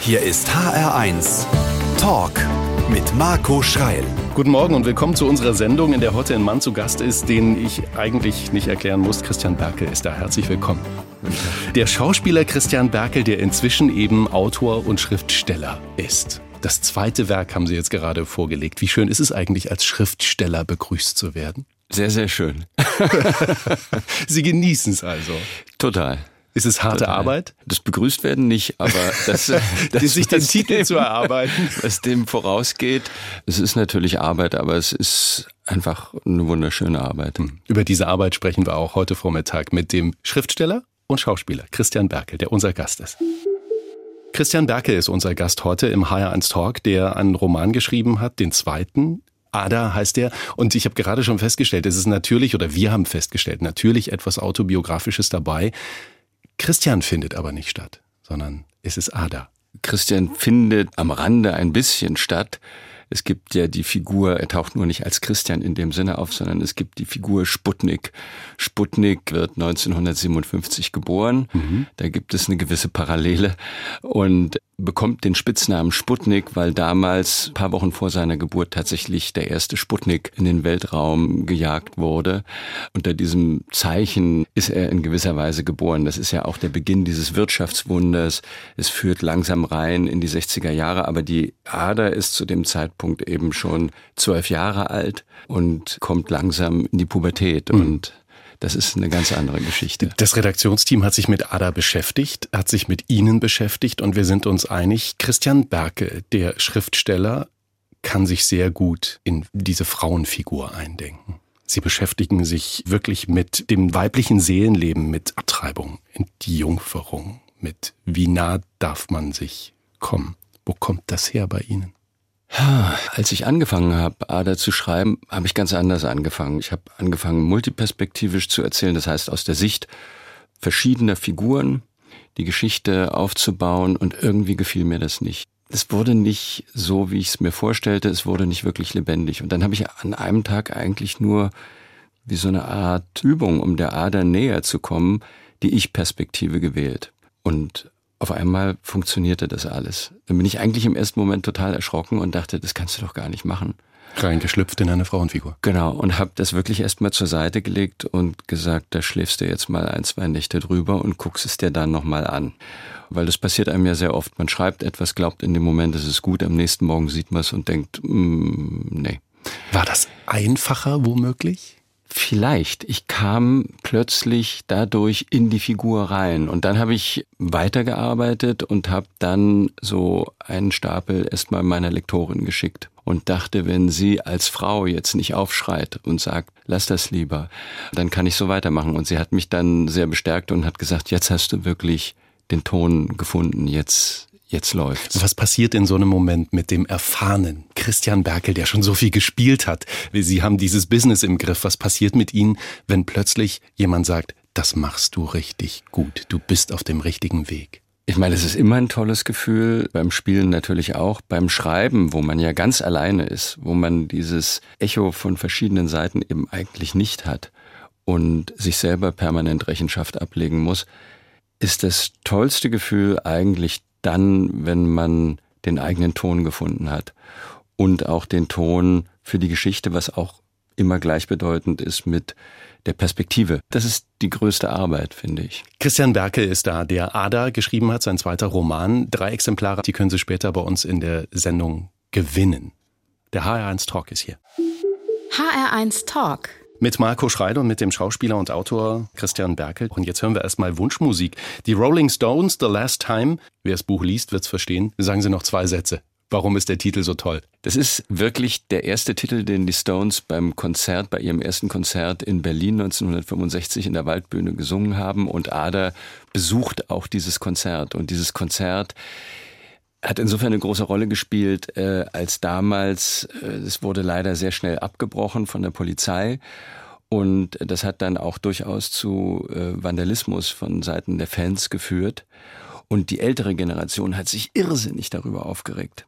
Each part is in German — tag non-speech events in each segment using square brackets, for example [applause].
Hier ist HR1 Talk mit Marco Schreil. Guten Morgen und willkommen zu unserer Sendung, in der heute ein Mann zu Gast ist, den ich eigentlich nicht erklären muss. Christian Berkel ist da. Herzlich willkommen. Der Schauspieler Christian Berkel, der inzwischen eben Autor und Schriftsteller ist. Das zweite Werk haben Sie jetzt gerade vorgelegt. Wie schön ist es eigentlich, als Schriftsteller begrüßt zu werden? Sehr, sehr schön. [laughs] Sie genießen es also. Total. Ist es harte Total. Arbeit? Das begrüßt werden nicht, aber [laughs] das, das sich den Titel dem, zu erarbeiten, [laughs] was dem vorausgeht. Es ist natürlich Arbeit, aber es ist einfach eine wunderschöne Arbeit. Hm. Über diese Arbeit sprechen wir auch heute Vormittag mit dem Schriftsteller und Schauspieler Christian Berkel, der unser Gast ist. Christian Berkel ist unser Gast heute im HR1 Talk, der einen Roman geschrieben hat, den zweiten, Ada heißt der. Und ich habe gerade schon festgestellt, es ist natürlich, oder wir haben festgestellt, natürlich etwas Autobiografisches dabei. Christian findet aber nicht statt, sondern es ist Ada. Christian findet am Rande ein bisschen statt. Es gibt ja die Figur, er taucht nur nicht als Christian in dem Sinne auf, sondern es gibt die Figur Sputnik. Sputnik wird 1957 geboren. Mhm. Da gibt es eine gewisse Parallele und bekommt den Spitznamen Sputnik, weil damals, paar Wochen vor seiner Geburt, tatsächlich der erste Sputnik in den Weltraum gejagt wurde. Unter diesem Zeichen ist er in gewisser Weise geboren. Das ist ja auch der Beginn dieses Wirtschaftswunders. Es führt langsam rein in die 60er Jahre, aber die Ader ist zu dem Zeitpunkt eben schon zwölf Jahre alt und kommt langsam in die Pubertät mhm. und das ist eine ganz andere Geschichte. Das Redaktionsteam hat sich mit Ada beschäftigt, hat sich mit Ihnen beschäftigt und wir sind uns einig, Christian Berke, der Schriftsteller, kann sich sehr gut in diese Frauenfigur eindenken. Sie beschäftigen sich wirklich mit dem weiblichen Seelenleben, mit Abtreibung, die Jungferung, mit wie nah darf man sich kommen. Wo kommt das her bei Ihnen? Als ich angefangen habe, Ada zu schreiben, habe ich ganz anders angefangen. Ich habe angefangen, multiperspektivisch zu erzählen, das heißt aus der Sicht verschiedener Figuren die Geschichte aufzubauen und irgendwie gefiel mir das nicht. Es wurde nicht so, wie ich es mir vorstellte, es wurde nicht wirklich lebendig. Und dann habe ich an einem Tag eigentlich nur wie so eine Art Übung, um der Ader näher zu kommen, die Ich-Perspektive gewählt. Und auf einmal funktionierte das alles. Dann bin ich eigentlich im ersten Moment total erschrocken und dachte, das kannst du doch gar nicht machen. Reingeschlüpft in eine Frauenfigur. Genau, und habe das wirklich erstmal zur Seite gelegt und gesagt, da schläfst du jetzt mal ein, zwei Nächte drüber und guckst es dir dann nochmal an. Weil das passiert einem ja sehr oft. Man schreibt etwas, glaubt in dem Moment, es ist gut, am nächsten Morgen sieht man es und denkt, mm, nee. War das einfacher womöglich? Vielleicht. Ich kam plötzlich dadurch in die Figur rein. Und dann habe ich weitergearbeitet und habe dann so einen Stapel erstmal meiner Lektorin geschickt und dachte, wenn sie als Frau jetzt nicht aufschreit und sagt, lass das lieber, dann kann ich so weitermachen. Und sie hat mich dann sehr bestärkt und hat gesagt, jetzt hast du wirklich den Ton gefunden, jetzt jetzt läuft's. Was passiert in so einem Moment mit dem erfahrenen Christian Berkel, der schon so viel gespielt hat? Sie haben dieses Business im Griff. Was passiert mit Ihnen, wenn plötzlich jemand sagt, das machst du richtig gut, du bist auf dem richtigen Weg? Ich meine, es ist immer ein tolles Gefühl, beim Spielen natürlich auch, beim Schreiben, wo man ja ganz alleine ist, wo man dieses Echo von verschiedenen Seiten eben eigentlich nicht hat und sich selber permanent Rechenschaft ablegen muss, ist das tollste Gefühl eigentlich dann, wenn man den eigenen Ton gefunden hat und auch den Ton für die Geschichte, was auch immer gleichbedeutend ist mit der Perspektive. Das ist die größte Arbeit, finde ich. Christian Berkel ist da, der Ada geschrieben hat, sein zweiter Roman. Drei Exemplare, die können Sie später bei uns in der Sendung gewinnen. Der HR1 Talk ist hier. HR1 Talk. Mit Marco Schreider und mit dem Schauspieler und Autor Christian Berkel. Und jetzt hören wir erstmal Wunschmusik. Die Rolling Stones, The Last Time. Wer das Buch liest, wird's verstehen. Sagen Sie noch zwei Sätze. Warum ist der Titel so toll? Das ist wirklich der erste Titel, den die Stones beim Konzert, bei ihrem ersten Konzert in Berlin 1965 in der Waldbühne gesungen haben. Und Ada besucht auch dieses Konzert. Und dieses Konzert hat insofern eine große Rolle gespielt, äh, als damals, äh, es wurde leider sehr schnell abgebrochen von der Polizei. Und das hat dann auch durchaus zu äh, Vandalismus von Seiten der Fans geführt. Und die ältere Generation hat sich irrsinnig darüber aufgeregt.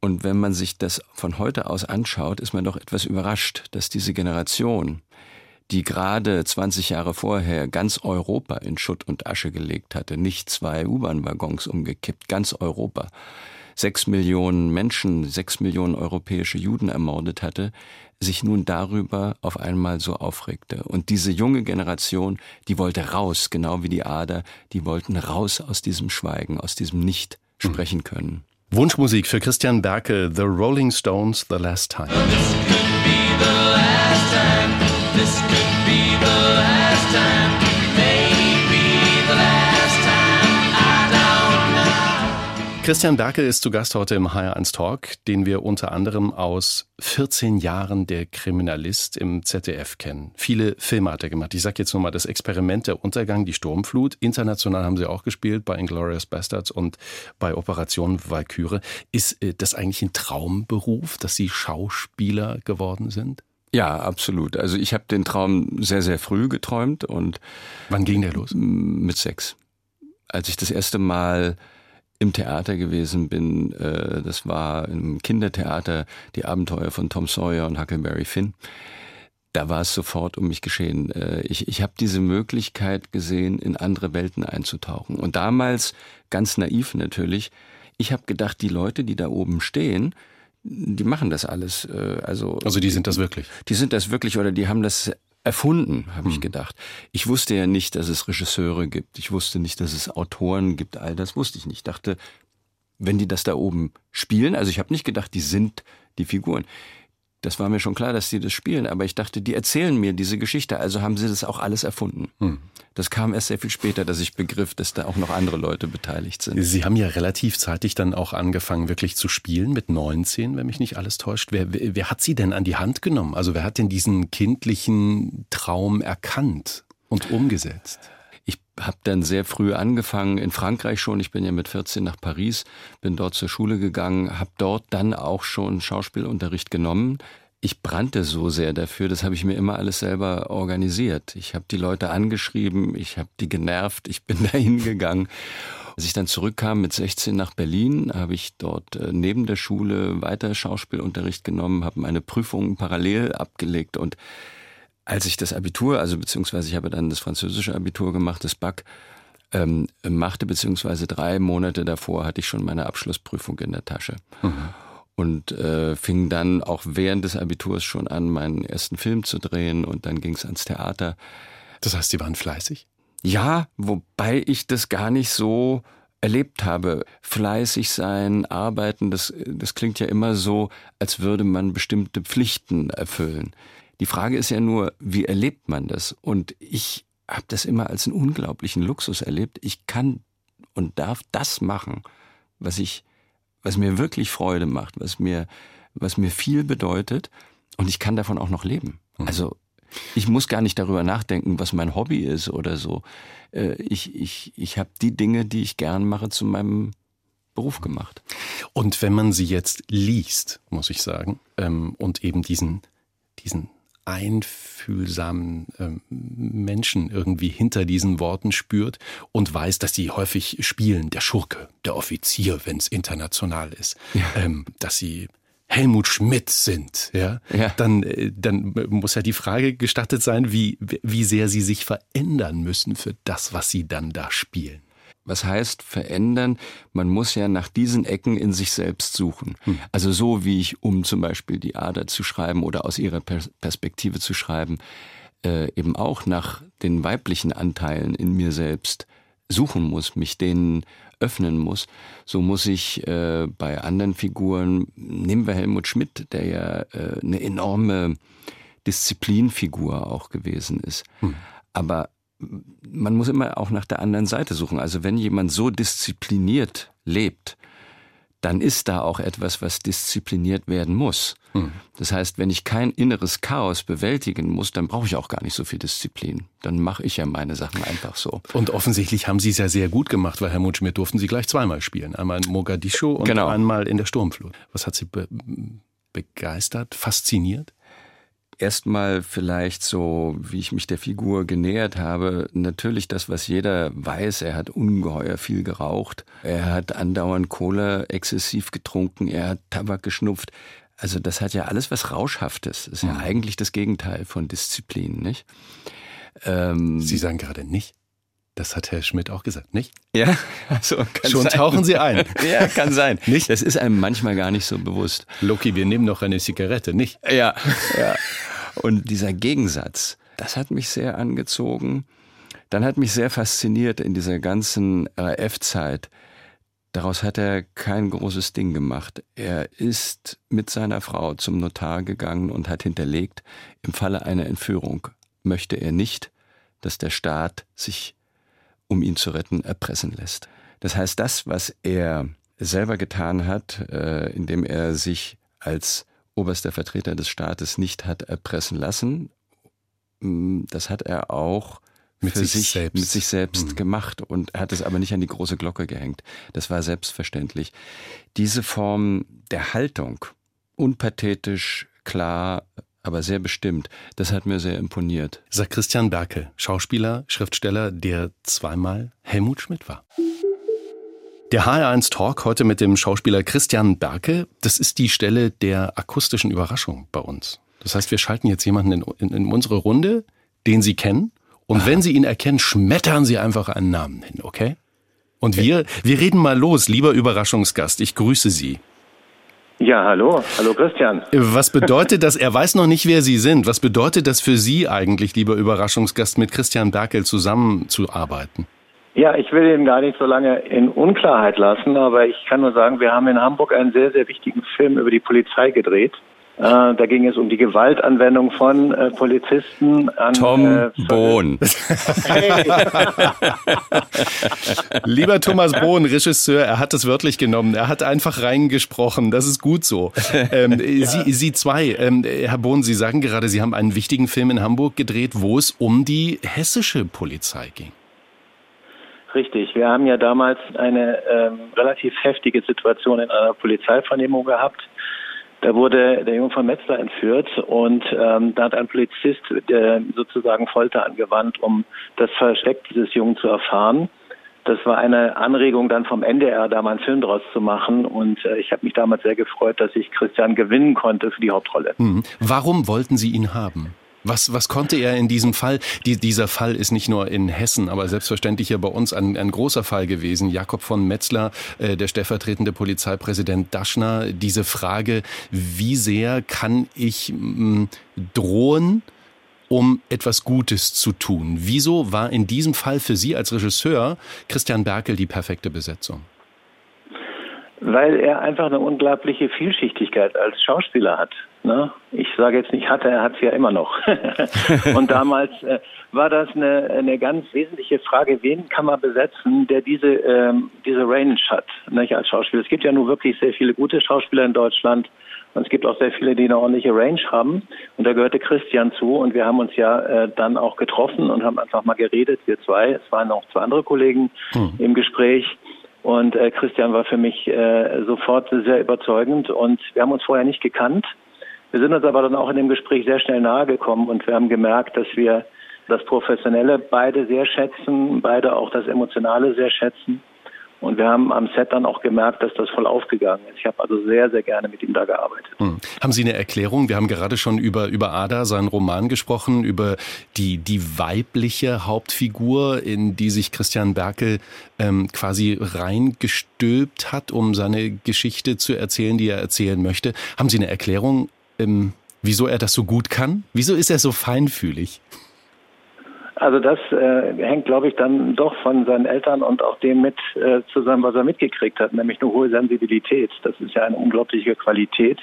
Und wenn man sich das von heute aus anschaut, ist man doch etwas überrascht, dass diese Generation, die gerade 20 Jahre vorher ganz Europa in Schutt und Asche gelegt hatte, nicht zwei U-Bahn-Waggons umgekippt, ganz Europa, sechs Millionen Menschen, sechs Millionen europäische Juden ermordet hatte, sich nun darüber auf einmal so aufregte. Und diese junge Generation, die wollte raus, genau wie die Ader, die wollten raus aus diesem Schweigen, aus diesem Nicht sprechen können. Wunschmusik für Christian Berke, The Rolling Stones, The Last Time. Christian Berke ist zu Gast heute im HR1 Talk, den wir unter anderem aus 14 Jahren der Kriminalist im ZDF kennen. Viele Filme hat er gemacht. Ich sage jetzt nur mal das Experiment der Untergang, die Sturmflut. International haben sie auch gespielt bei Inglourious Bastards und bei Operation Valkyrie. Ist äh, das eigentlich ein Traumberuf, dass Sie Schauspieler geworden sind? Ja, absolut. Also ich habe den Traum sehr, sehr früh geträumt und wann ging der los? Mit sechs. Als ich das erste Mal im Theater gewesen bin. Äh, das war im Kindertheater die Abenteuer von Tom Sawyer und Huckleberry Finn. Da war es sofort um mich geschehen. Äh, ich, ich habe diese Möglichkeit gesehen, in andere Welten einzutauchen. Und damals, ganz naiv natürlich, ich habe gedacht, die Leute, die da oben stehen, die machen das alles. Äh, also, also die sind das wirklich. Die sind das wirklich oder die haben das erfunden, habe hm. ich gedacht. Ich wusste ja nicht, dass es Regisseure gibt. Ich wusste nicht, dass es Autoren gibt. All das wusste ich nicht. Ich dachte, wenn die das da oben spielen, also ich habe nicht gedacht, die sind die Figuren. Das war mir schon klar, dass die das spielen, aber ich dachte, die erzählen mir diese Geschichte, also haben sie das auch alles erfunden. Hm. Das kam erst sehr viel später, dass ich begriff, dass da auch noch andere Leute beteiligt sind. Sie haben ja relativ zeitig dann auch angefangen, wirklich zu spielen, mit 19, wenn mich nicht alles täuscht. Wer, wer, wer hat Sie denn an die Hand genommen? Also wer hat denn diesen kindlichen Traum erkannt und umgesetzt? Ich habe dann sehr früh angefangen, in Frankreich schon. Ich bin ja mit 14 nach Paris, bin dort zur Schule gegangen, habe dort dann auch schon Schauspielunterricht genommen. Ich brannte so sehr dafür, das habe ich mir immer alles selber organisiert. Ich habe die Leute angeschrieben, ich habe die genervt, ich bin [laughs] dahin gegangen. Als ich dann zurückkam mit 16 nach Berlin, habe ich dort äh, neben der Schule weiter Schauspielunterricht genommen, habe meine Prüfungen parallel abgelegt und als ich das Abitur, also beziehungsweise ich habe dann das französische Abitur gemacht, das BAC, ähm, machte, beziehungsweise drei Monate davor hatte ich schon meine Abschlussprüfung in der Tasche. Mhm. Und äh, fing dann auch während des Abiturs schon an, meinen ersten Film zu drehen und dann ging es ans Theater. Das heißt, Sie waren fleißig? Ja, wobei ich das gar nicht so erlebt habe. Fleißig sein, arbeiten, das, das klingt ja immer so, als würde man bestimmte Pflichten erfüllen. Die Frage ist ja nur, wie erlebt man das? Und ich habe das immer als einen unglaublichen Luxus erlebt. Ich kann und darf das machen, was ich, was mir wirklich Freude macht, was mir, was mir viel bedeutet. Und ich kann davon auch noch leben. Mhm. Also ich muss gar nicht darüber nachdenken, was mein Hobby ist oder so. Äh, ich, ich, ich habe die Dinge, die ich gern mache, zu meinem Beruf gemacht. Und wenn man sie jetzt liest, muss ich sagen, ähm, und eben diesen, diesen einfühlsamen ähm, Menschen irgendwie hinter diesen Worten spürt und weiß, dass sie häufig spielen, der Schurke, der Offizier, wenn es international ist, ja. ähm, dass sie Helmut Schmidt sind, ja, ja. Dann, äh, dann muss ja die Frage gestattet sein, wie, wie sehr sie sich verändern müssen für das, was sie dann da spielen. Was heißt verändern? Man muss ja nach diesen Ecken in sich selbst suchen. Hm. Also so wie ich, um zum Beispiel die Ader zu schreiben oder aus ihrer Perspektive zu schreiben, äh, eben auch nach den weiblichen Anteilen in mir selbst suchen muss, mich denen öffnen muss. So muss ich äh, bei anderen Figuren, nehmen wir Helmut Schmidt, der ja äh, eine enorme Disziplinfigur auch gewesen ist. Hm. Aber man muss immer auch nach der anderen Seite suchen. Also wenn jemand so diszipliniert lebt, dann ist da auch etwas, was diszipliniert werden muss. Hm. Das heißt, wenn ich kein inneres Chaos bewältigen muss, dann brauche ich auch gar nicht so viel Disziplin. Dann mache ich ja meine Sachen einfach so. Und offensichtlich haben Sie es ja sehr gut gemacht, weil Herr Schmidt durften Sie gleich zweimal spielen. Einmal in Mogadischu und genau. einmal in der Sturmflut. Was hat Sie be begeistert, fasziniert? Erstmal vielleicht so, wie ich mich der Figur genähert habe, natürlich das, was jeder weiß. Er hat ungeheuer viel geraucht. Er hat andauernd Cola exzessiv getrunken. Er hat Tabak geschnupft. Also das hat ja alles was Rauschhaftes. Das ist ja Mhm. eigentlich das Gegenteil von Disziplin, nicht? Ähm, Sie sagen gerade nicht. Das hat Herr Schmidt auch gesagt, nicht? Ja, [laughs] also kann Schon sein. tauchen Sie ein. [laughs] ja, kann sein. Nicht? Das ist einem manchmal gar nicht so bewusst. Loki, wir nehmen noch eine Zigarette, nicht? Ja, ja. Und dieser Gegensatz, das hat mich sehr angezogen. Dann hat mich sehr fasziniert in dieser ganzen RAF-Zeit. Daraus hat er kein großes Ding gemacht. Er ist mit seiner Frau zum Notar gegangen und hat hinterlegt, im Falle einer Entführung möchte er nicht, dass der Staat sich, um ihn zu retten, erpressen lässt. Das heißt, das, was er selber getan hat, äh, indem er sich als oberster Vertreter des Staates nicht hat erpressen lassen, mh, das hat er auch Mit für sich sich, selbst. mit sich selbst Mhm. gemacht und hat es aber nicht an die große Glocke gehängt. Das war selbstverständlich. Diese Form der Haltung, unpathetisch, klar, aber sehr bestimmt, das hat mir sehr imponiert. Sagt Christian Berke, Schauspieler, Schriftsteller, der zweimal Helmut Schmidt war. Der HR1 Talk heute mit dem Schauspieler Christian Berke, das ist die Stelle der akustischen Überraschung bei uns. Das heißt, wir schalten jetzt jemanden in, in, in unsere Runde, den Sie kennen. Und wenn Sie ihn erkennen, schmettern Sie einfach einen Namen hin, okay? Und wir, wir reden mal los, lieber Überraschungsgast. Ich grüße Sie. Ja, hallo. Hallo Christian. Was bedeutet das? Er weiß noch nicht, wer Sie sind. Was bedeutet das für Sie eigentlich, lieber Überraschungsgast, mit Christian Berkel zusammenzuarbeiten? Ja, ich will ihn gar nicht so lange in Unklarheit lassen, aber ich kann nur sagen, wir haben in Hamburg einen sehr, sehr wichtigen Film über die Polizei gedreht. Äh, da ging es um die Gewaltanwendung von äh, Polizisten an Tom äh, Bohn. Hey. [laughs] Lieber Thomas Bohn, Regisseur, er hat es wörtlich genommen. Er hat einfach reingesprochen. Das ist gut so. Ähm, [laughs] Sie, Sie zwei, ähm, Herr Bohn, Sie sagen gerade, Sie haben einen wichtigen Film in Hamburg gedreht, wo es um die hessische Polizei ging. Richtig. Wir haben ja damals eine ähm, relativ heftige Situation in einer Polizeivernehmung gehabt. Da wurde der Junge von Metzler entführt und ähm, da hat ein Polizist äh, sozusagen Folter angewandt, um das Versteck dieses Jungen zu erfahren. Das war eine Anregung dann vom NDR, da mal einen Film draus zu machen. Und äh, ich habe mich damals sehr gefreut, dass ich Christian gewinnen konnte für die Hauptrolle. Hm. Warum wollten Sie ihn haben? Was, was konnte er in diesem Fall? Die, dieser Fall ist nicht nur in Hessen, aber selbstverständlich hier bei uns ein, ein großer Fall gewesen. Jakob von Metzler, äh, der stellvertretende Polizeipräsident Daschner, diese Frage, wie sehr kann ich mh, drohen, um etwas Gutes zu tun? Wieso war in diesem Fall für Sie als Regisseur Christian Berkel die perfekte Besetzung? Weil er einfach eine unglaubliche Vielschichtigkeit als Schauspieler hat. Ne? Ich sage jetzt nicht hatte, er hat es ja immer noch. [laughs] und damals äh, war das eine, eine ganz wesentliche Frage, wen kann man besetzen, der diese, ähm, diese Range hat nicht, als Schauspieler. Es gibt ja nur wirklich sehr viele gute Schauspieler in Deutschland und es gibt auch sehr viele, die eine ordentliche Range haben. Und da gehörte Christian zu und wir haben uns ja äh, dann auch getroffen und haben einfach mal geredet, wir zwei. Es waren auch zwei andere Kollegen Hm. im Gespräch. Und äh, Christian war für mich äh, sofort sehr überzeugend und wir haben uns vorher nicht gekannt. Wir sind uns aber dann auch in dem Gespräch sehr schnell nahe gekommen und wir haben gemerkt, dass wir das Professionelle beide sehr schätzen, beide auch das Emotionale sehr schätzen. Und wir haben am Set dann auch gemerkt, dass das voll aufgegangen ist. Ich habe also sehr, sehr gerne mit ihm da gearbeitet. Hm. Haben Sie eine Erklärung? Wir haben gerade schon über, über Ada, seinen Roman gesprochen, über die, die weibliche Hauptfigur, in die sich Christian Berkel ähm, quasi reingestülpt hat, um seine Geschichte zu erzählen, die er erzählen möchte. Haben Sie eine Erklärung, ähm, wieso er das so gut kann? Wieso ist er so feinfühlig? Also das äh, hängt, glaube ich, dann doch von seinen Eltern und auch dem mit äh, zusammen, was er mitgekriegt hat, nämlich eine hohe Sensibilität. Das ist ja eine unglaubliche Qualität.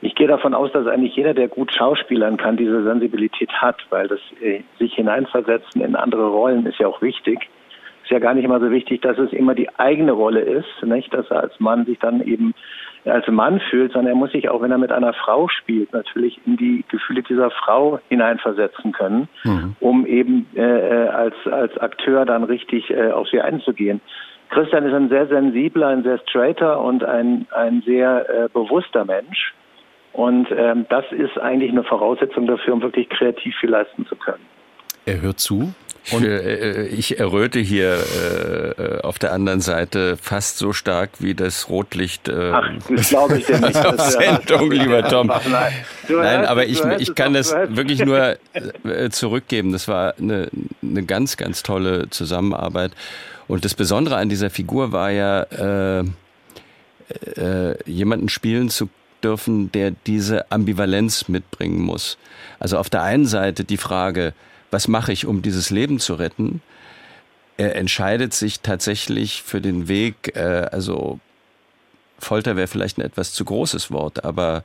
Ich gehe davon aus, dass eigentlich jeder, der gut schauspielern kann, diese Sensibilität hat, weil das äh, sich hineinversetzen in andere Rollen ist ja auch wichtig. Ist ja gar nicht immer so wichtig, dass es immer die eigene Rolle ist, nicht, dass er als Mann sich dann eben als Mann fühlt, sondern er muss sich auch, wenn er mit einer Frau spielt, natürlich in die Gefühle dieser Frau hineinversetzen können, Mhm. um eben äh, als als Akteur dann richtig äh, auf sie einzugehen. Christian ist ein sehr sensibler, ein sehr straighter und ein ein sehr äh, bewusster Mensch. Und ähm, das ist eigentlich eine Voraussetzung dafür, um wirklich kreativ viel leisten zu können. Er hört zu. Und äh, ich erröte hier äh, auf der anderen Seite fast so stark wie das Rotlicht. Äh, Ach, das glaube ich dir nicht. [laughs] auf Sendung, lieber Tom. Nein, Nein aber ich, ich kann das wirklich nur äh, zurückgeben. Das war eine, eine ganz, ganz tolle Zusammenarbeit. Und das Besondere an dieser Figur war ja, äh, äh, jemanden spielen zu dürfen, der diese Ambivalenz mitbringen muss. Also auf der einen Seite die Frage, was mache ich, um dieses Leben zu retten? Er entscheidet sich tatsächlich für den Weg, äh, also Folter wäre vielleicht ein etwas zu großes Wort, aber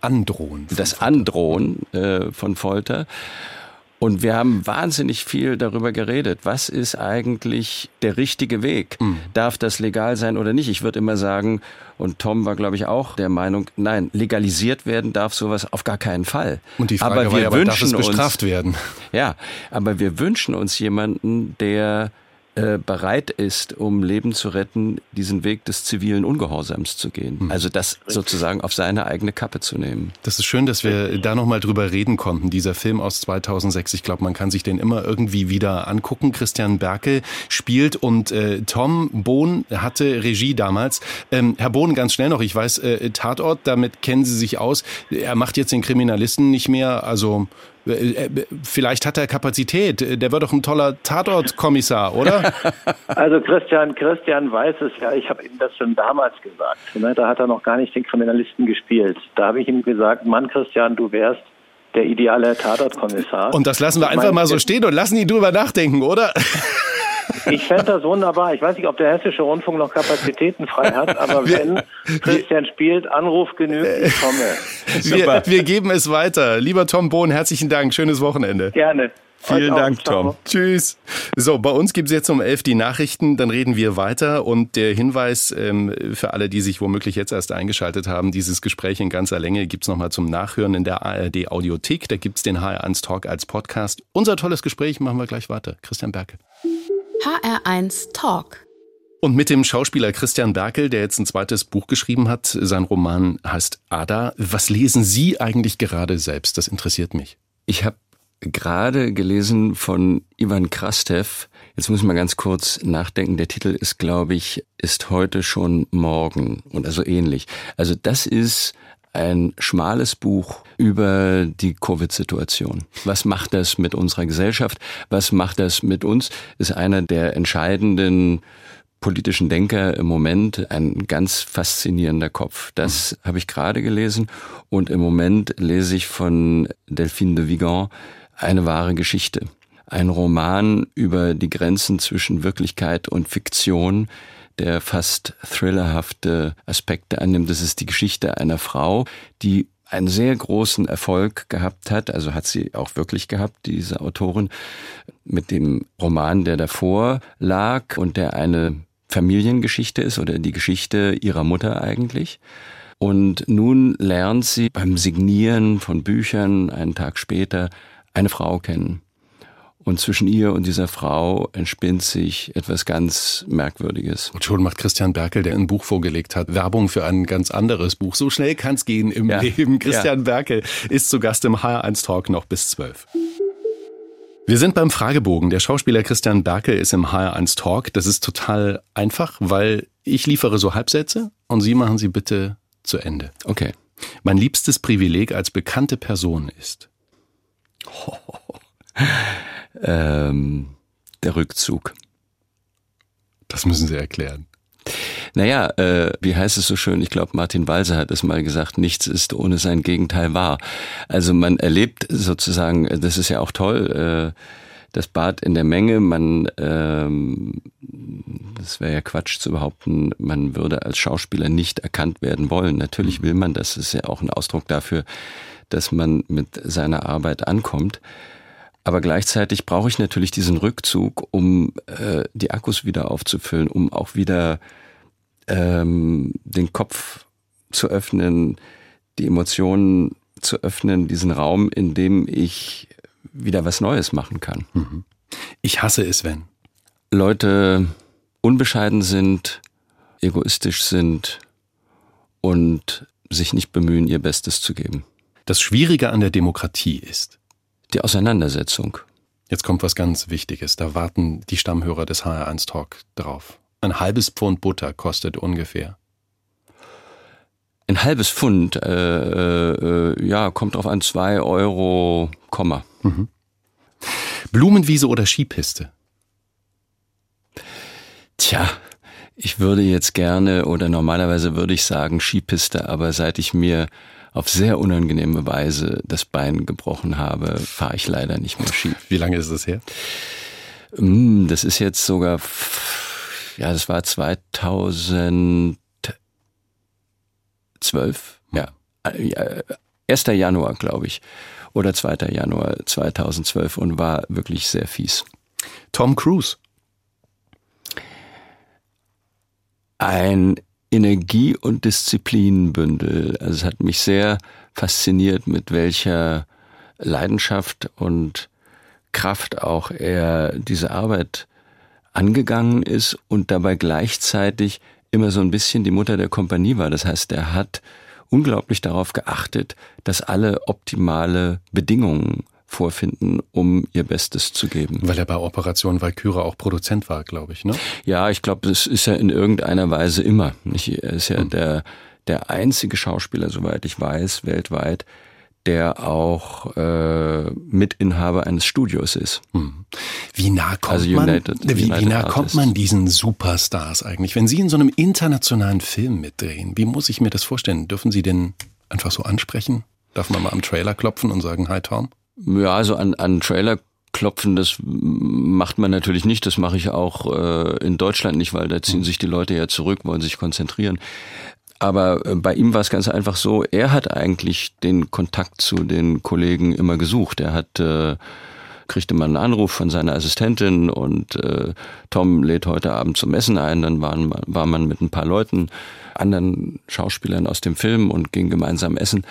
Androhen. Das. Androhen äh, von Folter. Und wir haben wahnsinnig viel darüber geredet. Was ist eigentlich der richtige Weg? Mhm. Darf das legal sein oder nicht? Ich würde immer sagen, und Tom war, glaube ich, auch der Meinung, nein, legalisiert werden darf sowas auf gar keinen Fall. Und die Frage aber wir war ja, wünschen darf es bestraft uns, werden? Ja, aber wir wünschen uns jemanden, der bereit ist, um Leben zu retten, diesen Weg des zivilen Ungehorsams zu gehen. Hm. Also das sozusagen auf seine eigene Kappe zu nehmen. Das ist schön, dass wir da nochmal drüber reden konnten. Dieser Film aus 2006, ich glaube, man kann sich den immer irgendwie wieder angucken. Christian Berkel spielt und äh, Tom Bohn hatte Regie damals. Ähm, Herr Bohn, ganz schnell noch, ich weiß, äh, Tatort, damit kennen Sie sich aus. Er macht jetzt den Kriminalisten nicht mehr, also äh, äh, vielleicht hat er Kapazität. Der wird doch ein toller Tatortkommissar, oder? [laughs] Also Christian, Christian weiß es ja. Ich habe ihm das schon damals gesagt. Ne? Da hat er noch gar nicht den Kriminalisten gespielt. Da habe ich ihm gesagt, Mann, Christian, du wärst der ideale Tatortkommissar. Und das lassen wir einfach mal so stehen und lassen ihn drüber nachdenken, oder? [laughs] Ich fände das wunderbar. Ich weiß nicht, ob der Hessische Rundfunk noch Kapazitäten frei hat, aber wenn Christian spielt, Anruf genügt, ich komme. Wir, wir, geben es weiter. Lieber Tom Bohn, herzlichen Dank. Schönes Wochenende. Gerne. Vielen Dank, Tom. Tschüss. So, bei uns gibt es jetzt um elf die Nachrichten, dann reden wir weiter. Und der Hinweis ähm, für alle, die sich womöglich jetzt erst eingeschaltet haben, dieses Gespräch in ganzer Länge gibt es nochmal zum Nachhören in der ARD Audiothek. Da gibt es den HR1 Talk als Podcast. Unser tolles Gespräch machen wir gleich weiter. Christian Berke. HR1 Talk. Und mit dem Schauspieler Christian Berkel, der jetzt ein zweites Buch geschrieben hat, sein Roman heißt Ada. Was lesen Sie eigentlich gerade selbst? Das interessiert mich. Ich habe gerade gelesen von Ivan Krastev. Jetzt muss ich mal ganz kurz nachdenken. Der Titel ist, glaube ich, ist heute schon morgen und also ähnlich. Also das ist ein schmales Buch über die Covid-Situation. Was macht das mit unserer Gesellschaft? Was macht das mit uns? Ist einer der entscheidenden politischen Denker im Moment ein ganz faszinierender Kopf. Das mhm. habe ich gerade gelesen und im Moment lese ich von Delphine de Vigan eine wahre Geschichte. Ein Roman über die Grenzen zwischen Wirklichkeit und Fiktion, der fast thrillerhafte Aspekte annimmt. Das ist die Geschichte einer Frau, die einen sehr großen Erfolg gehabt hat, also hat sie auch wirklich gehabt, diese Autorin, mit dem Roman, der davor lag und der eine Familiengeschichte ist oder die Geschichte ihrer Mutter eigentlich. Und nun lernt sie beim Signieren von Büchern einen Tag später eine Frau kennen. Und zwischen ihr und dieser Frau entspinnt sich etwas ganz Merkwürdiges. Und schon macht Christian Berkel, der ein Buch vorgelegt hat, Werbung für ein ganz anderes Buch. So schnell kann es gehen im ja. Leben. Christian ja. Berkel ist zu Gast im HR1 Talk noch bis 12. Wir sind beim Fragebogen. Der Schauspieler Christian Berkel ist im HR1 Talk. Das ist total einfach, weil ich liefere so Halbsätze und Sie machen sie bitte zu Ende. Okay. Mein liebstes Privileg als bekannte Person ist. Ähm, der Rückzug. Das müssen Sie erklären. Naja, äh, wie heißt es so schön? Ich glaube, Martin Walser hat es mal gesagt, nichts ist ohne sein Gegenteil wahr. Also man erlebt sozusagen, das ist ja auch toll, äh, das Bad in der Menge, man, ähm, das wäre ja Quatsch zu behaupten, man würde als Schauspieler nicht erkannt werden wollen. Natürlich mhm. will man das, ist ja auch ein Ausdruck dafür, dass man mit seiner Arbeit ankommt. Aber gleichzeitig brauche ich natürlich diesen Rückzug, um äh, die Akkus wieder aufzufüllen, um auch wieder ähm, den Kopf zu öffnen, die Emotionen zu öffnen, diesen Raum, in dem ich wieder was Neues machen kann. Mhm. Ich hasse es, wenn Leute unbescheiden sind, egoistisch sind und sich nicht bemühen, ihr Bestes zu geben. Das Schwierige an der Demokratie ist, die Auseinandersetzung. Jetzt kommt was ganz Wichtiges. Da warten die Stammhörer des HR1 Talk drauf. Ein halbes Pfund Butter kostet ungefähr. Ein halbes Pfund, äh, äh, ja, kommt drauf an, zwei Euro, Komma. Mhm. Blumenwiese oder Skipiste? Tja, ich würde jetzt gerne oder normalerweise würde ich sagen Skipiste, aber seit ich mir auf sehr unangenehme Weise das Bein gebrochen habe, fahre ich leider nicht mehr Ski. Wie lange ist das her? Hm, das ist jetzt sogar, ja, das war 2000 zwölf, ja, 1. Januar, glaube ich, oder 2. Januar 2012 und war wirklich sehr fies. Tom Cruise. Ein Energie- und Disziplinbündel. Also es hat mich sehr fasziniert, mit welcher Leidenschaft und Kraft auch er diese Arbeit angegangen ist und dabei gleichzeitig immer so ein bisschen die Mutter der Kompanie war. Das heißt, er hat unglaublich darauf geachtet, dass alle optimale Bedingungen vorfinden, um ihr Bestes zu geben. Weil er bei Operation Valkyrie auch Produzent war, glaube ich, ne? Ja, ich glaube, das ist ja in irgendeiner Weise immer. Er ist ja hm. der, der einzige Schauspieler, soweit ich weiß, weltweit, der auch äh, Mitinhaber eines Studios ist. Hm. Wie nah kommt also United, man, wie, wie nah kommt man diesen Superstars eigentlich? Wenn Sie in so einem internationalen Film mitdrehen, wie muss ich mir das vorstellen? Dürfen Sie den einfach so ansprechen? Darf man mal am Trailer klopfen und sagen, hi Tom? Ja, also an, an Trailer klopfen, das macht man natürlich nicht. Das mache ich auch äh, in Deutschland nicht, weil da ziehen hm. sich die Leute ja zurück, wollen sich konzentrieren. Aber äh, bei ihm war es ganz einfach so, er hat eigentlich den Kontakt zu den Kollegen immer gesucht. Er hat äh, kriegte man einen Anruf von seiner Assistentin und äh, Tom lädt heute Abend zum Essen ein. Dann waren, war man mit ein paar Leuten, anderen Schauspielern aus dem Film und ging gemeinsam essen.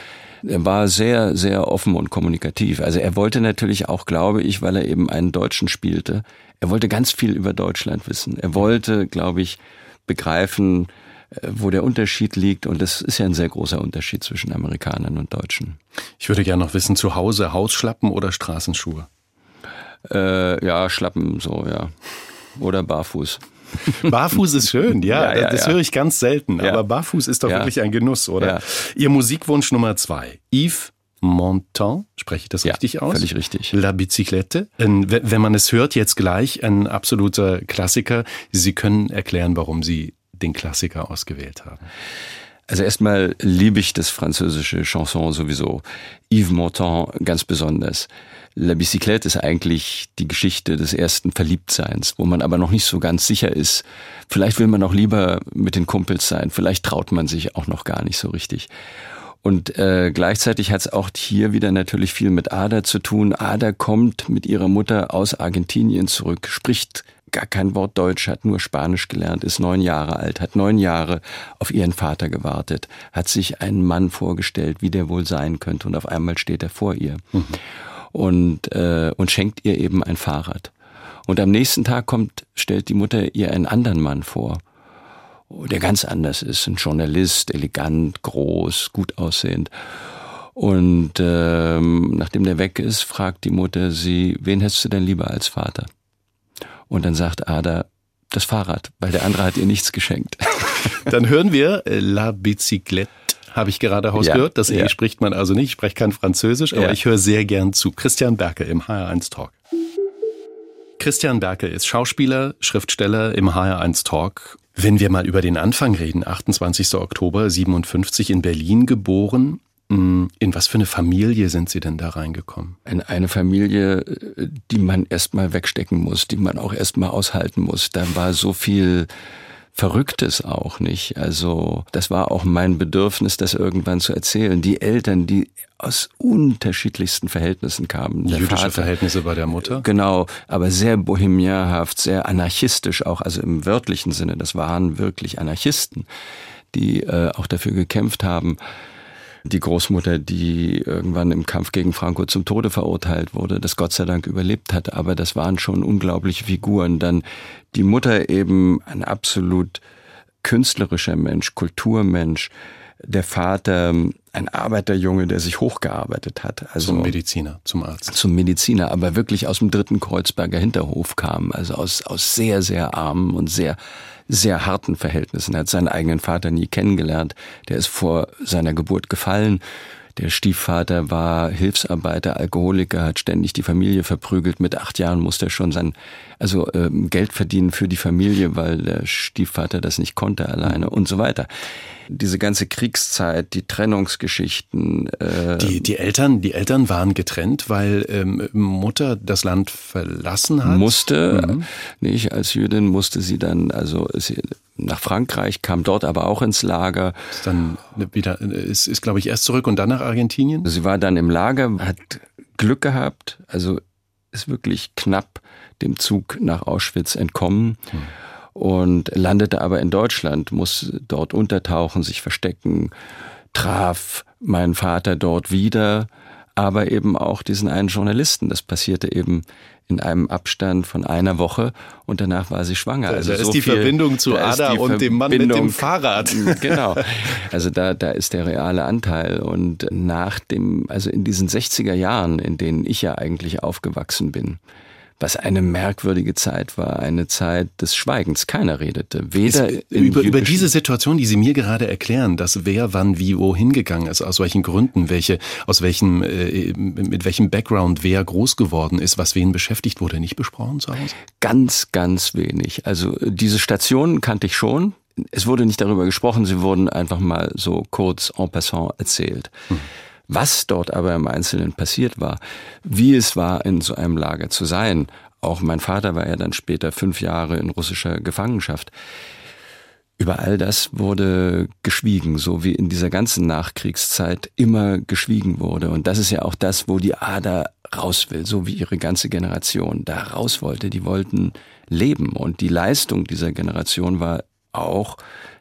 Er war sehr, sehr offen und kommunikativ. Also er wollte natürlich auch, glaube ich, weil er eben einen Deutschen spielte, er wollte ganz viel über Deutschland wissen. Er wollte, glaube ich, begreifen, äh, wo der Unterschied liegt. Und das ist ja ein sehr großer Unterschied zwischen Amerikanern und Deutschen. Ich würde gerne noch wissen, zu Hause Hausschlappen oder Straßenschuhe? Äh, ja, Schlappen so, ja. Oder barfuß. [laughs] Barfuß ist schön, ja, [laughs] ja, ja das ja. höre ich ganz selten. Aber barfuß ist doch wirklich ein Genuss, oder? Ihr Musikwunsch Nummer zwei, Yves Montand, spreche ich das richtig aus? Völlig richtig. La Bicyclette. Wenn man es hört, jetzt gleich ein absoluter Klassiker. Sie können erklären, warum Sie den Klassiker ausgewählt haben? Also erstmal liebe ich das französische Chanson sowieso. Yves Montand ganz besonders. La Bicyclette ist eigentlich die Geschichte des ersten Verliebtseins, wo man aber noch nicht so ganz sicher ist. Vielleicht will man auch lieber mit den Kumpels sein, vielleicht traut man sich auch noch gar nicht so richtig. Und äh, gleichzeitig hat es auch hier wieder natürlich viel mit Ada zu tun. Ada kommt mit ihrer Mutter aus Argentinien zurück, spricht gar kein Wort Deutsch, hat nur Spanisch gelernt, ist neun Jahre alt, hat neun Jahre auf ihren Vater gewartet, hat sich einen Mann vorgestellt, wie der wohl sein könnte und auf einmal steht er vor ihr mhm. Und, äh, und schenkt ihr eben ein Fahrrad. Und am nächsten Tag kommt, stellt die Mutter ihr einen anderen Mann vor, der ganz anders ist, ein Journalist, elegant, groß, gut aussehend. Und ähm, nachdem der weg ist, fragt die Mutter sie, wen hättest du denn lieber als Vater? Und dann sagt Ada, das Fahrrad, weil der andere hat ihr nichts geschenkt. Dann hören wir äh, La Bicyclette, habe ich gerade rausgehört. Ja, das E ja. spricht man also nicht. Ich spreche kein Französisch, aber ja. ich höre sehr gern zu. Christian Berke im HR1 Talk. Christian Berke ist Schauspieler, Schriftsteller im HR1 Talk. Wenn wir mal über den Anfang reden, 28. Oktober 57 in Berlin geboren, Mm, in was für eine Familie sind Sie denn da reingekommen? In eine Familie, die man erstmal wegstecken muss, die man auch erstmal aushalten muss. Da war so viel Verrücktes auch nicht. Also das war auch mein Bedürfnis, das irgendwann zu erzählen. Die Eltern, die aus unterschiedlichsten Verhältnissen kamen. Der Jüdische Vater, Verhältnisse bei der Mutter? Genau, aber sehr bohemiahaft, sehr anarchistisch auch, also im wörtlichen Sinne. Das waren wirklich Anarchisten, die äh, auch dafür gekämpft haben, die Großmutter, die irgendwann im Kampf gegen Franco zum Tode verurteilt wurde, das Gott sei Dank überlebt hat. Aber das waren schon unglaubliche Figuren. Dann die Mutter eben ein absolut künstlerischer Mensch, Kulturmensch. Der Vater ein Arbeiterjunge, der sich hochgearbeitet hat. Also zum Mediziner, zum Arzt. Zum Mediziner, aber wirklich aus dem dritten Kreuzberger Hinterhof kam, also aus, aus sehr, sehr armen und sehr, sehr harten Verhältnissen. Er hat seinen eigenen Vater nie kennengelernt. Der ist vor seiner Geburt gefallen der Stiefvater war Hilfsarbeiter, Alkoholiker, hat ständig die Familie verprügelt. Mit acht Jahren musste er schon sein, also ähm, Geld verdienen für die Familie, weil der Stiefvater das nicht konnte alleine und so weiter. Diese ganze Kriegszeit, die Trennungsgeschichten. Äh die, die Eltern, die Eltern waren getrennt, weil ähm, Mutter das Land verlassen hat. Musste, mhm. nicht als Jüdin musste sie dann, also sie, nach Frankreich, kam dort aber auch ins Lager. Ist dann wieder, ist, ist glaube ich erst zurück und dann nach Argentinien? Sie war dann im Lager, hat Glück gehabt, also ist wirklich knapp dem Zug nach Auschwitz entkommen. Hm. Und landete aber in Deutschland, muss dort untertauchen, sich verstecken, traf meinen Vater dort wieder, aber eben auch diesen einen Journalisten. Das passierte eben in einem Abstand von einer Woche und danach war sie schwanger. Also da ist so die viel, Verbindung zu Ada und dem Mann mit dem Fahrrad. [laughs] Genau. Also da, da ist der reale Anteil. Und nach dem, also in diesen 60er Jahren, in denen ich ja eigentlich aufgewachsen bin, was eine merkwürdige Zeit war, eine Zeit des Schweigens. Keiner redete. Weder über, über diese Situation, die Sie mir gerade erklären, dass wer wann wie wohin gegangen ist, aus welchen Gründen, welche, aus welchem, äh, mit welchem Background wer groß geworden ist, was wen beschäftigt, wurde nicht besprochen zu Hause? Ganz, ganz wenig. Also diese Stationen kannte ich schon. Es wurde nicht darüber gesprochen, sie wurden einfach mal so kurz en passant erzählt. Hm. Was dort aber im Einzelnen passiert war, wie es war, in so einem Lager zu sein. Auch mein Vater war ja dann später fünf Jahre in russischer Gefangenschaft. Über all das wurde geschwiegen, so wie in dieser ganzen Nachkriegszeit immer geschwiegen wurde. Und das ist ja auch das, wo die Ader raus will, so wie ihre ganze Generation da raus wollte. Die wollten leben. Und die Leistung dieser Generation war auch,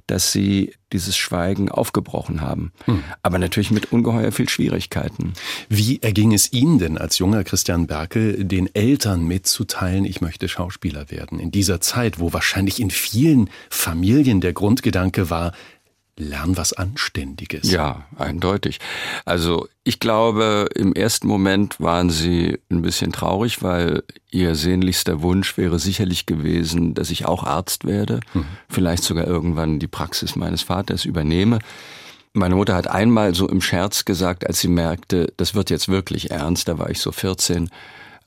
dass sie dieses Schweigen aufgebrochen haben. Hm. Aber natürlich mit ungeheuer viel Schwierigkeiten. Wie erging es Ihnen denn als junger Christian Berkel, den Eltern mitzuteilen, ich möchte Schauspieler werden? In dieser Zeit, wo wahrscheinlich in vielen Familien der Grundgedanke war, lern was Anständiges. Ja, eindeutig. Also ich glaube, im ersten Moment waren sie ein bisschen traurig, weil ihr sehnlichster Wunsch wäre sicherlich gewesen, dass ich auch Arzt werde, mhm. vielleicht sogar irgendwann die Praxis meines Vaters übernehme. Meine Mutter hat einmal so im Scherz gesagt, als sie merkte, das wird jetzt wirklich ernst, da war ich so 14,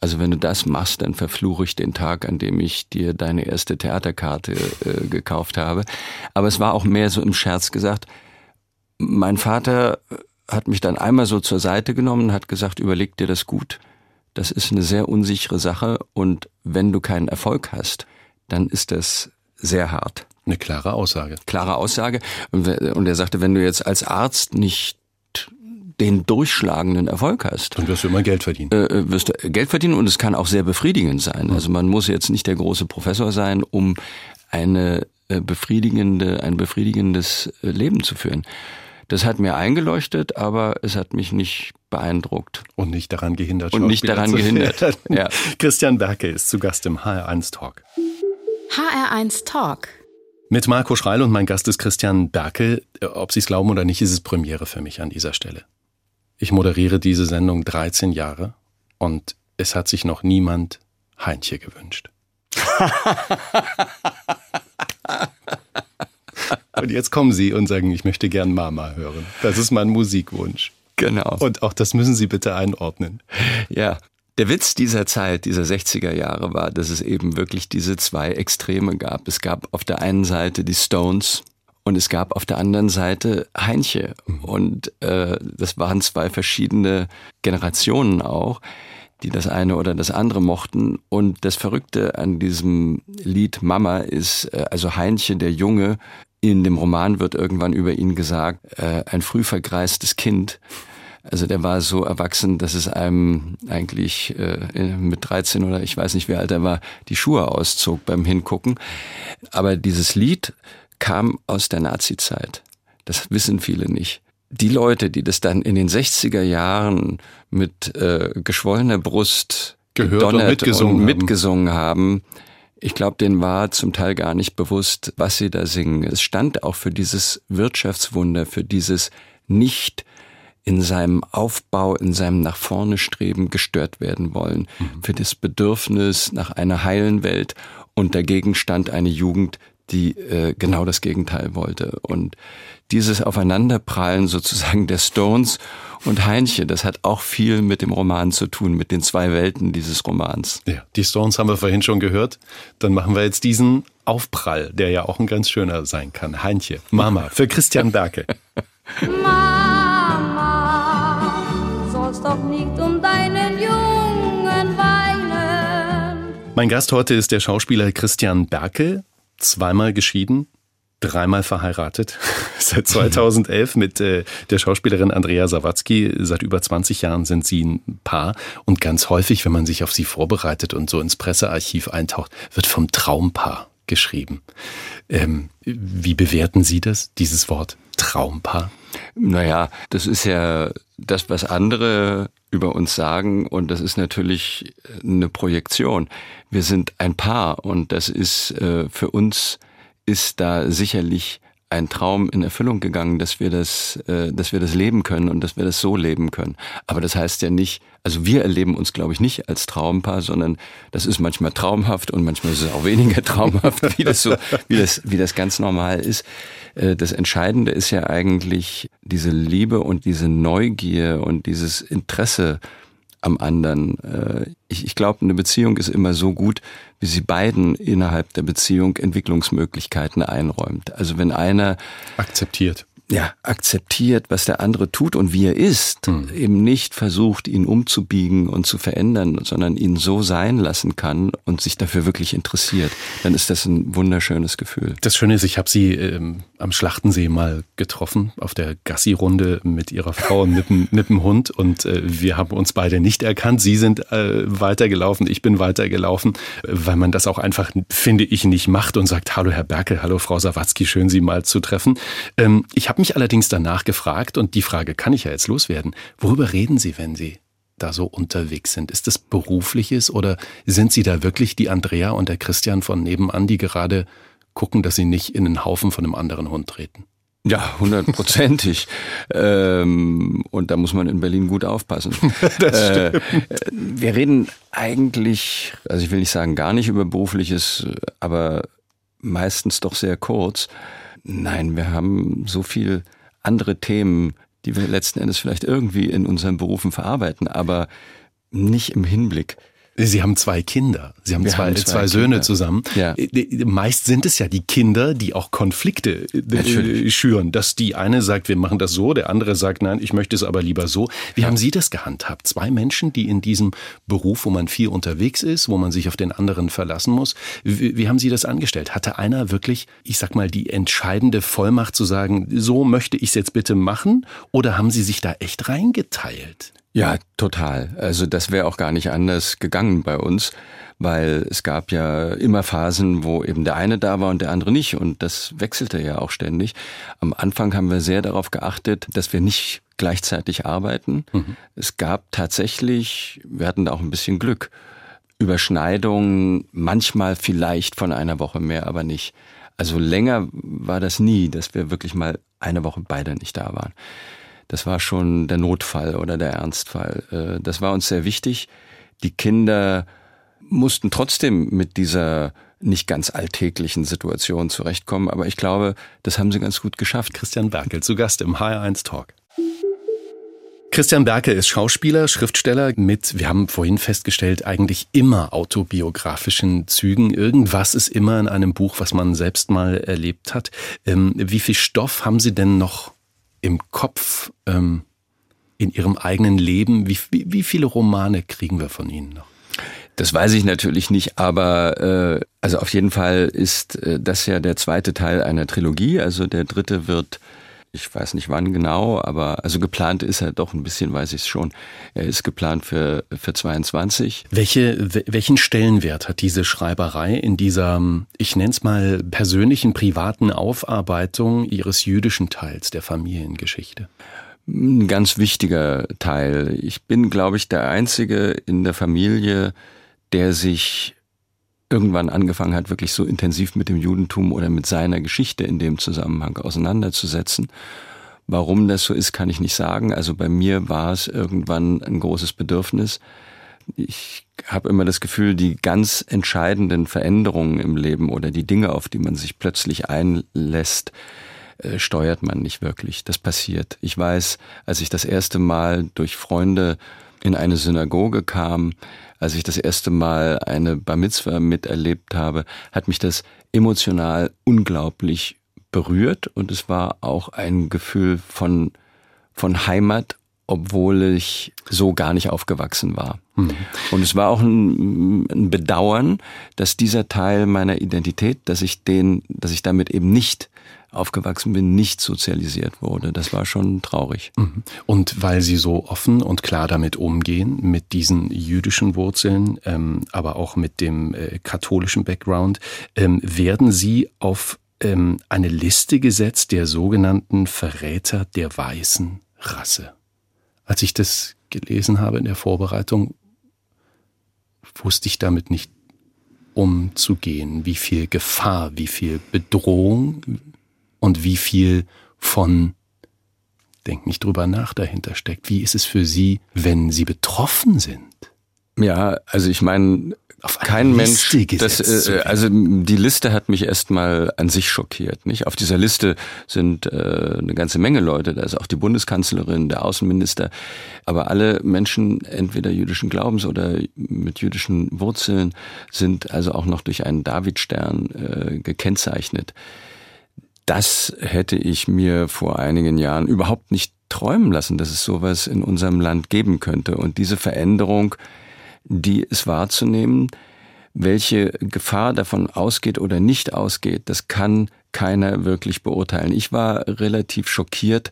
also wenn du das machst, dann verfluche ich den Tag, an dem ich dir deine erste Theaterkarte äh, gekauft habe. Aber es war auch mehr so im Scherz gesagt. Mein Vater hat mich dann einmal so zur Seite genommen und hat gesagt, überleg dir das gut. Das ist eine sehr unsichere Sache und wenn du keinen Erfolg hast, dann ist das sehr hart. Eine klare Aussage. Klare Aussage. Und er sagte, wenn du jetzt als Arzt nicht den durchschlagenden Erfolg hast. Dann wirst du immer Geld verdienen. Äh, äh, wirst du Geld verdienen und es kann auch sehr befriedigend sein. Mhm. Also man muss jetzt nicht der große Professor sein, um eine äh, befriedigende, ein befriedigendes äh, Leben zu führen. Das hat mir eingeleuchtet, aber es hat mich nicht beeindruckt. Und nicht daran gehindert. Und nicht daran gehindert. [laughs] Ja. Christian Berke ist zu Gast im HR1 Talk. HR1 Talk. Mit Marco Schreil und mein Gast ist Christian Berke. Ob Sie es glauben oder nicht, ist es Premiere für mich an dieser Stelle. Ich moderiere diese Sendung 13 Jahre und es hat sich noch niemand Heintje gewünscht. [laughs] und jetzt kommen Sie und sagen, ich möchte gern Mama hören. Das ist mein Musikwunsch. Genau. Und auch das müssen Sie bitte einordnen. Ja. Der Witz dieser Zeit, dieser 60er Jahre war, dass es eben wirklich diese zwei Extreme gab. Es gab auf der einen Seite die Stones, und es gab auf der anderen Seite Heinche. Mhm. Und äh, das waren zwei verschiedene Generationen auch, die das eine oder das andere mochten. Und das Verrückte an diesem Lied Mama ist, äh, also Heinche, der Junge, in dem Roman wird irgendwann über ihn gesagt, äh, ein früh vergreistes Kind. Also der war so erwachsen, dass es einem eigentlich äh, mit 13 oder ich weiß nicht, wie alt er war, die Schuhe auszog beim Hingucken. Aber dieses Lied kam aus der Nazi-Zeit. Das wissen viele nicht. Die Leute, die das dann in den 60er Jahren mit äh, geschwollener Brust gehört und mitgesungen, und mitgesungen haben, haben ich glaube, denen war zum Teil gar nicht bewusst, was sie da singen. Es stand auch für dieses Wirtschaftswunder, für dieses nicht in seinem Aufbau, in seinem nach vorne Streben gestört werden wollen. Mhm. Für das Bedürfnis nach einer heilen Welt und dagegen stand eine Jugend, die äh, genau das Gegenteil wollte. Und dieses Aufeinanderprallen sozusagen der Stones und Heinche, das hat auch viel mit dem Roman zu tun, mit den zwei Welten dieses Romans. Ja, die Stones haben wir vorhin schon gehört. Dann machen wir jetzt diesen Aufprall, der ja auch ein ganz schöner sein kann. Heinche, Mama, für Christian Berke. [laughs] Mama, sollst doch nicht um deinen Jungen weinen. Mein Gast heute ist der Schauspieler Christian Berke, zweimal geschieden, dreimal verheiratet. [laughs] Seit 2011 mit äh, der Schauspielerin Andrea Sawatzki. Seit über 20 Jahren sind sie ein Paar. Und ganz häufig, wenn man sich auf sie vorbereitet und so ins Pressearchiv eintaucht, wird vom Traumpaar geschrieben. Ähm, wie bewerten Sie das, dieses Wort Traumpaar? Naja, das ist ja das, was andere über uns sagen und das ist natürlich eine Projektion. Wir sind ein Paar und das ist äh, für uns ist da sicherlich ein Traum in Erfüllung gegangen, dass wir das, äh, dass wir das leben können und dass wir das so leben können. Aber das heißt ja nicht, also wir erleben uns, glaube ich, nicht als Traumpaar, sondern das ist manchmal traumhaft und manchmal ist es auch weniger [laughs] traumhaft, wie das so, wie das, wie das ganz normal ist. Äh, das Entscheidende ist ja eigentlich diese Liebe und diese Neugier und dieses Interesse am anderen. Äh, ich, ich glaube, eine Beziehung ist immer so gut, wie sie beiden innerhalb der Beziehung Entwicklungsmöglichkeiten einräumt. Also wenn einer akzeptiert ja, akzeptiert, was der andere tut und wie er ist, hm. eben nicht versucht, ihn umzubiegen und zu verändern, sondern ihn so sein lassen kann und sich dafür wirklich interessiert, dann ist das ein wunderschönes Gefühl. Das Schöne ist, ich habe sie ähm, am Schlachtensee mal getroffen, auf der Gassi-Runde mit ihrer Frau und mit, mit dem Hund und äh, wir haben uns beide nicht erkannt. Sie sind äh, weitergelaufen, ich bin weitergelaufen, weil man das auch einfach, finde ich, nicht macht und sagt, hallo Herr Berkel, hallo Frau Sawatzki, schön Sie mal zu treffen. Ähm, ich habe habe mich allerdings danach gefragt, und die Frage kann ich ja jetzt loswerden, worüber reden Sie, wenn Sie da so unterwegs sind? Ist das berufliches oder sind Sie da wirklich die Andrea und der Christian von nebenan, die gerade gucken, dass sie nicht in einen Haufen von einem anderen Hund treten? Ja, hundertprozentig. [laughs] ähm, und da muss man in Berlin gut aufpassen. [laughs] äh, wir reden eigentlich, also ich will nicht sagen gar nicht über berufliches, aber meistens doch sehr kurz. Nein, wir haben so viel andere Themen, die wir letzten Endes vielleicht irgendwie in unseren Berufen verarbeiten, aber nicht im Hinblick. Sie haben zwei Kinder. Sie haben, zwei, haben zwei, zwei Söhne zusammen. Ja. Äh, meist sind es ja die Kinder, die auch Konflikte äh, Natürlich. schüren. Dass die eine sagt, wir machen das so, der andere sagt, nein, ich möchte es aber lieber so. Wie ja. haben Sie das gehandhabt? Zwei Menschen, die in diesem Beruf, wo man viel unterwegs ist, wo man sich auf den anderen verlassen muss. Wie, wie haben Sie das angestellt? Hatte einer wirklich, ich sag mal, die entscheidende Vollmacht zu sagen, so möchte ich es jetzt bitte machen? Oder haben Sie sich da echt reingeteilt? Ja, total. Also das wäre auch gar nicht anders gegangen bei uns, weil es gab ja immer Phasen, wo eben der eine da war und der andere nicht und das wechselte ja auch ständig. Am Anfang haben wir sehr darauf geachtet, dass wir nicht gleichzeitig arbeiten. Mhm. Es gab tatsächlich, wir hatten da auch ein bisschen Glück, Überschneidungen, manchmal vielleicht von einer Woche mehr, aber nicht. Also länger war das nie, dass wir wirklich mal eine Woche beide nicht da waren das war schon der Notfall oder der Ernstfall. Äh, das war uns sehr wichtig. Die Kinder mussten trotzdem mit dieser nicht ganz alltäglichen Situation zurechtkommen, aber ich glaube, das haben sie ganz gut geschafft. Christian Berkel zu Gast im HR1 Talk. Christian Berkel ist Schauspieler, Schriftsteller mit, wir haben vorhin festgestellt, eigentlich immer autobiografischen Zügen. Irgendwas ist immer in einem Buch, was man selbst mal erlebt hat. Ähm, wie viel Stoff haben Sie denn noch im Kopf, ähm, in Ihrem eigenen Leben? Wie, wie, wie viele Romane kriegen wir von Ihnen noch? Das weiß ich natürlich nicht, aber äh, also auf jeden Fall ist äh, das ja der zweite Teil einer Trilogie. Also der dritte wird ich weiß nicht wann genau, aber also geplant ist er doch ein bisschen, weiß ich es schon. Er ist geplant für, für 22. Welche, welchen Stellenwert hat diese Schreiberei in dieser, ich nenne es mal, persönlichen, privaten Aufarbeitung Ihres jüdischen Teils der Familiengeschichte? Ein ganz wichtiger Teil. Ich bin, glaube ich, der Einzige in der Familie, der sich irgendwann angefangen hat, wirklich so intensiv mit dem Judentum oder mit seiner Geschichte in dem Zusammenhang auseinanderzusetzen. Warum das so ist, kann ich nicht sagen. Also bei mir war es irgendwann ein großes Bedürfnis. Ich habe immer das Gefühl, die ganz entscheidenden Veränderungen im Leben oder die Dinge, auf die man sich plötzlich einlässt, äh, steuert man nicht wirklich. Das passiert. Ich weiß, als ich das erste Mal durch Freunde in eine Synagoge kam, als ich das erste Mal eine Bar Mitzvah miterlebt habe, hat mich das emotional unglaublich berührt und es war auch ein Gefühl von, von Heimat, obwohl ich so gar nicht aufgewachsen war. Mhm. Und es war auch ein, ein, Bedauern, dass dieser Teil meiner Identität, dass ich den, dass ich damit eben nicht aufgewachsen bin, nicht sozialisiert wurde. Das war schon traurig. Mhm. Und weil Sie so offen und klar damit umgehen, mit diesen jüdischen Wurzeln, ähm, aber auch mit dem äh, katholischen Background, ähm, werden Sie auf ähm, eine Liste gesetzt der sogenannten Verräter der weißen Rasse. Als ich das gelesen habe in der Vorbereitung, wusste ich damit nicht umzugehen, wie viel Gefahr, wie viel Bedrohung und wie viel von denk nicht drüber nach dahinter steckt. Wie ist es für Sie, wenn Sie betroffen sind? Ja, also ich meine, kein Mensch, das, äh, also die Liste hat mich erstmal an sich schockiert. Nicht? Auf dieser Liste sind äh, eine ganze Menge Leute, da ist auch die Bundeskanzlerin, der Außenminister, aber alle Menschen entweder jüdischen Glaubens oder mit jüdischen Wurzeln sind also auch noch durch einen Davidstern äh, gekennzeichnet. Das hätte ich mir vor einigen Jahren überhaupt nicht träumen lassen, dass es sowas in unserem Land geben könnte. Und diese Veränderung die es wahrzunehmen. Welche Gefahr davon ausgeht oder nicht ausgeht, das kann keiner wirklich beurteilen. Ich war relativ schockiert,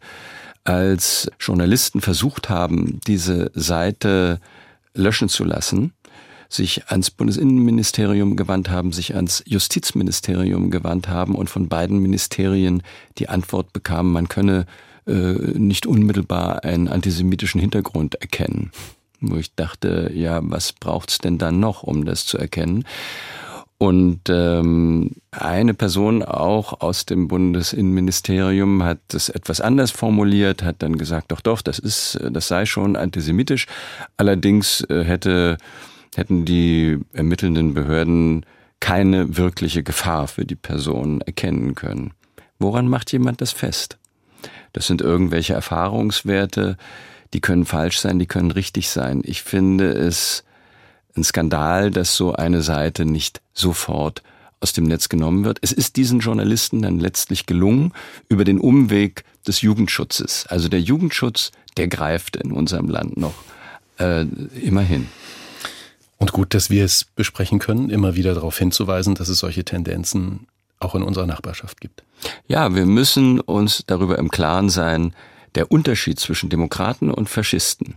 als Journalisten versucht haben, diese Seite löschen zu lassen, sich ans Bundesinnenministerium gewandt haben, sich ans Justizministerium gewandt haben und von beiden Ministerien die Antwort bekamen, man könne äh, nicht unmittelbar einen antisemitischen Hintergrund erkennen wo ich dachte, ja, was braucht's denn dann noch, um das zu erkennen? Und ähm, eine Person auch aus dem Bundesinnenministerium hat das etwas anders formuliert, hat dann gesagt, doch, doch, das ist, das sei schon antisemitisch. Allerdings äh, hätte, hätten die ermittelnden Behörden keine wirkliche Gefahr für die Person erkennen können. Woran macht jemand das fest? Das sind irgendwelche Erfahrungswerte, die können falsch sein, die können richtig sein. Ich finde es ein Skandal, dass so eine Seite nicht sofort aus dem Netz genommen wird. Es ist diesen Journalisten dann letztlich gelungen, über den Umweg des Jugendschutzes. Also der Jugendschutz, der greift in unserem Land noch äh, immerhin. Und gut, dass wir es besprechen können, immer wieder darauf hinzuweisen, dass es solche Tendenzen auch in unserer Nachbarschaft gibt. Ja, wir müssen uns darüber im Klaren sein, der Unterschied zwischen Demokraten und Faschisten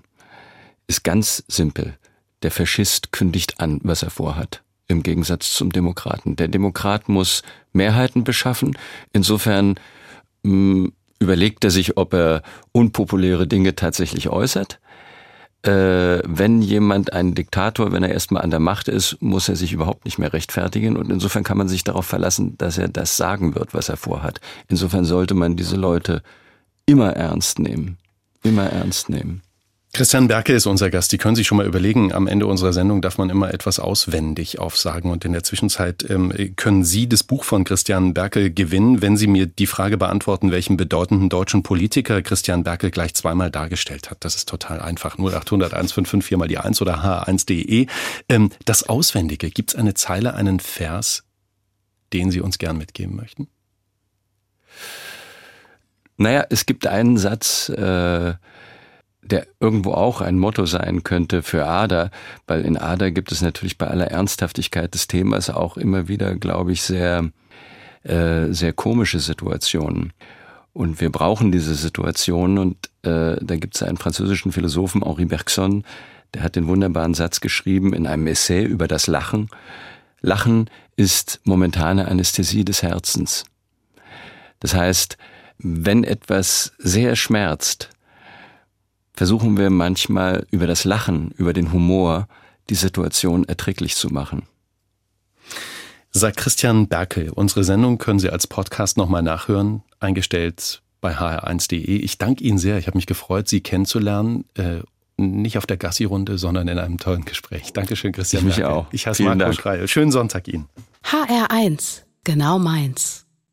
ist ganz simpel. Der Faschist kündigt an, was er vorhat, im Gegensatz zum Demokraten. Der Demokrat muss Mehrheiten beschaffen. Insofern mh, hm, überlegt er sich, ob er unpopuläre Dinge tatsächlich äußert. Äh, wenn jemand ein Diktator, wenn er erstmal an der Macht ist, muss er sich überhaupt nicht mehr rechtfertigen. Und insofern kann man sich darauf verlassen, dass er das sagen wird, was er vorhat. Insofern sollte man diese Leute immer ernst nehmen. Immer ernst nehmen. Christian Berke ist unser Gast. Die können sich schon mal überlegen, am Ende unserer Sendung darf man immer etwas auswendig aufsagen. Und in der Zwischenzeit ähm, können Sie das Buch von Christian Berke gewinnen, wenn Sie mir die Frage beantworten, welchen bedeutenden deutschen Politiker Christian Berke gleich zweimal dargestellt hat. Das ist total einfach. 0800 155 mal die 1 oder h1.de. Ähm, das Auswendige. Gibt es eine Zeile, einen Vers, den Sie uns gern mitgeben möchten? Naja, es gibt einen Satz, äh, der irgendwo auch ein Motto sein könnte für Ada, weil in Ada gibt es natürlich bei aller Ernsthaftigkeit des Themas auch immer wieder, glaube ich, sehr, äh, sehr komische Situationen. Und wir brauchen diese Situationen und äh, da gibt es einen französischen Philosophen, Henri Bergson, der hat den wunderbaren Satz geschrieben in einem Essay über das Lachen. Lachen ist momentane Anästhesie des Herzens. Das heißt, wenn etwas sehr schmerzt, versuchen wir manchmal über das Lachen, über den Humor, die Situation erträglich zu machen. Sagt Christian Berkel. Unsere Sendung können Sie als Podcast nochmal nachhören, eingestellt bei hr1.de. Ich danke Ihnen sehr. Ich habe mich gefreut, Sie kennenzulernen. Äh, nicht auf der Gassi-Runde, sondern in einem tollen Gespräch. Dankeschön, Christian. Ich mich auch. Ich heiße Marco Schreil. Schönen Sonntag Ihnen. HR1, genau meins.